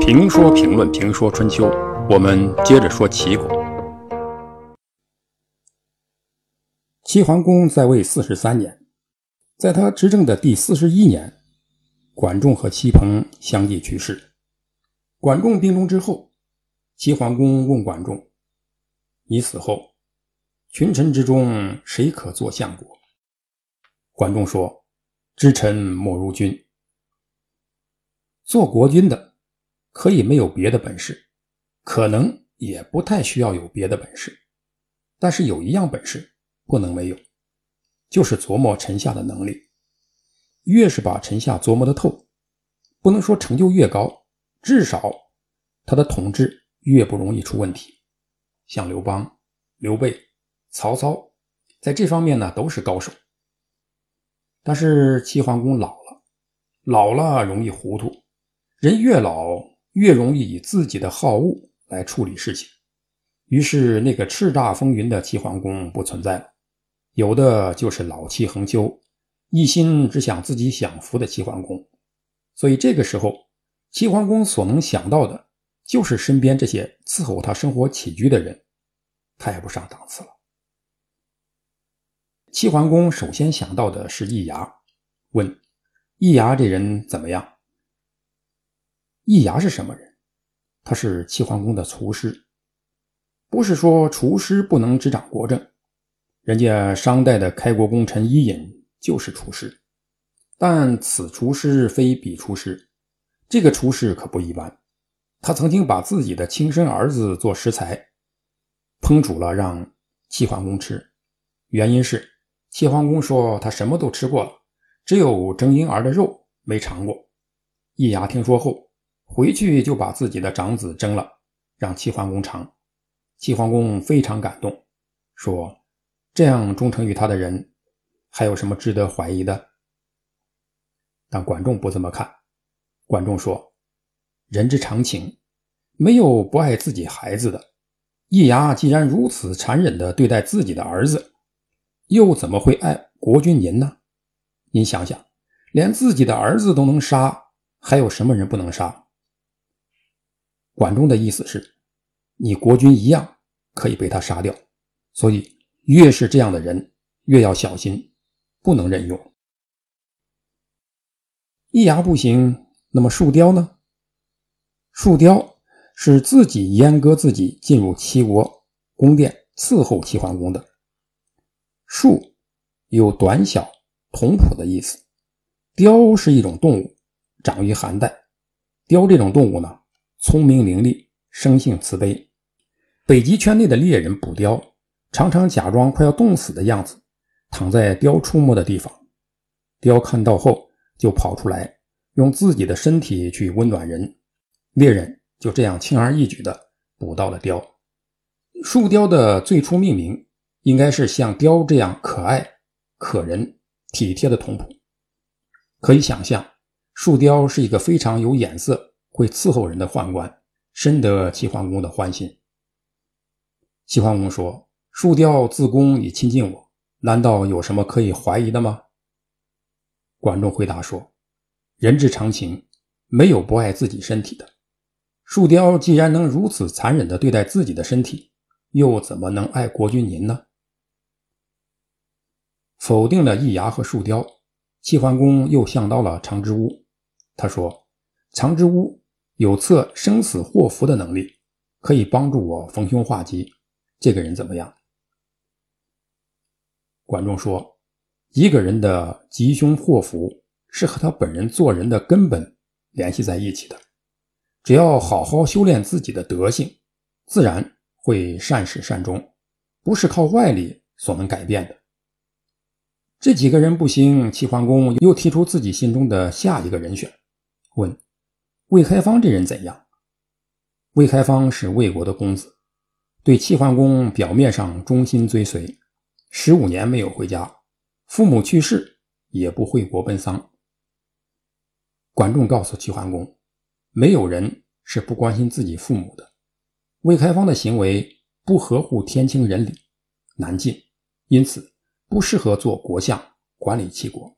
评说评论评说春秋，我们接着说齐国。齐桓公在位四十三年，在他执政的第四十一年，管仲和齐彭相继去世。管仲病重之后，齐桓公问管仲：“你死后，群臣之中谁可做相国？”管仲说：“知臣莫如君。做国君的可以没有别的本事，可能也不太需要有别的本事，但是有一样本事不能没有，就是琢磨臣下的能力。越是把臣下琢磨的透，不能说成就越高，至少他的统治越不容易出问题。像刘邦、刘备、曹操，在这方面呢都是高手。”但是齐桓公老了，老了容易糊涂，人越老越容易以自己的好恶来处理事情。于是那个叱咤风云的齐桓公不存在了，有的就是老气横秋，一心只想自己享福的齐桓公。所以这个时候，齐桓公所能想到的就是身边这些伺候他生活起居的人，太不上档次了。齐桓公首先想到的是易牙，问：“易牙这人怎么样？”易牙是什么人？他是齐桓公的厨师。不是说厨师不能执掌国政，人家商代的开国功臣伊尹就是厨师。但此厨师非彼厨师，这个厨师可不一般。他曾经把自己的亲生儿子做食材，烹煮了让齐桓公吃，原因是。齐桓公说：“他什么都吃过了，只有蒸婴儿的肉没尝过。”易牙听说后，回去就把自己的长子蒸了，让齐桓公尝。齐桓公非常感动，说：“这样忠诚于他的人，还有什么值得怀疑的？”但管仲不这么看。管仲说：“人之常情，没有不爱自己孩子的。易牙既然如此残忍地对待自己的儿子。”又怎么会爱国君您呢？您想想，连自己的儿子都能杀，还有什么人不能杀？管仲的意思是，你国君一样可以被他杀掉，所以越是这样的人，越要小心，不能任用。易牙不行，那么树雕呢？树雕是自己阉割自己进入齐国宫殿伺候齐桓公的。树有短小、同朴的意思。雕是一种动物，长于寒带。雕这种动物呢，聪明伶俐，生性慈悲。北极圈内的猎人捕雕，常常假装快要冻死的样子，躺在雕出没的地方。雕看到后，就跑出来，用自己的身体去温暖人。猎人就这样轻而易举地捕到了雕。树雕的最初命名。应该是像雕这样可爱、可人、体贴的童仆。可以想象，树雕是一个非常有眼色、会伺候人的宦官，深得齐桓公的欢心。齐桓公说：“树雕自宫以亲近我，难道有什么可以怀疑的吗？”管仲回答说：“人之常情，没有不爱自己身体的。树雕既然能如此残忍地对待自己的身体，又怎么能爱国君您呢？”否定了易牙和树雕，齐桓公又想到了长之屋。他说：“长之屋有测生死祸福的能力，可以帮助我逢凶化吉。这个人怎么样？”管仲说：“一个人的吉凶祸福是和他本人做人的根本联系在一起的。只要好好修炼自己的德性，自然会善始善终，不是靠外力所能改变的。”这几个人不行，齐桓公又提出自己心中的下一个人选，问魏开方这人怎样？魏开方是魏国的公子，对齐桓公表面上忠心追随，十五年没有回家，父母去世也不回国奔丧。管仲告诉齐桓公，没有人是不关心自己父母的。魏开方的行为不合乎天清人理，难进，因此。不适合做国相管理齐国。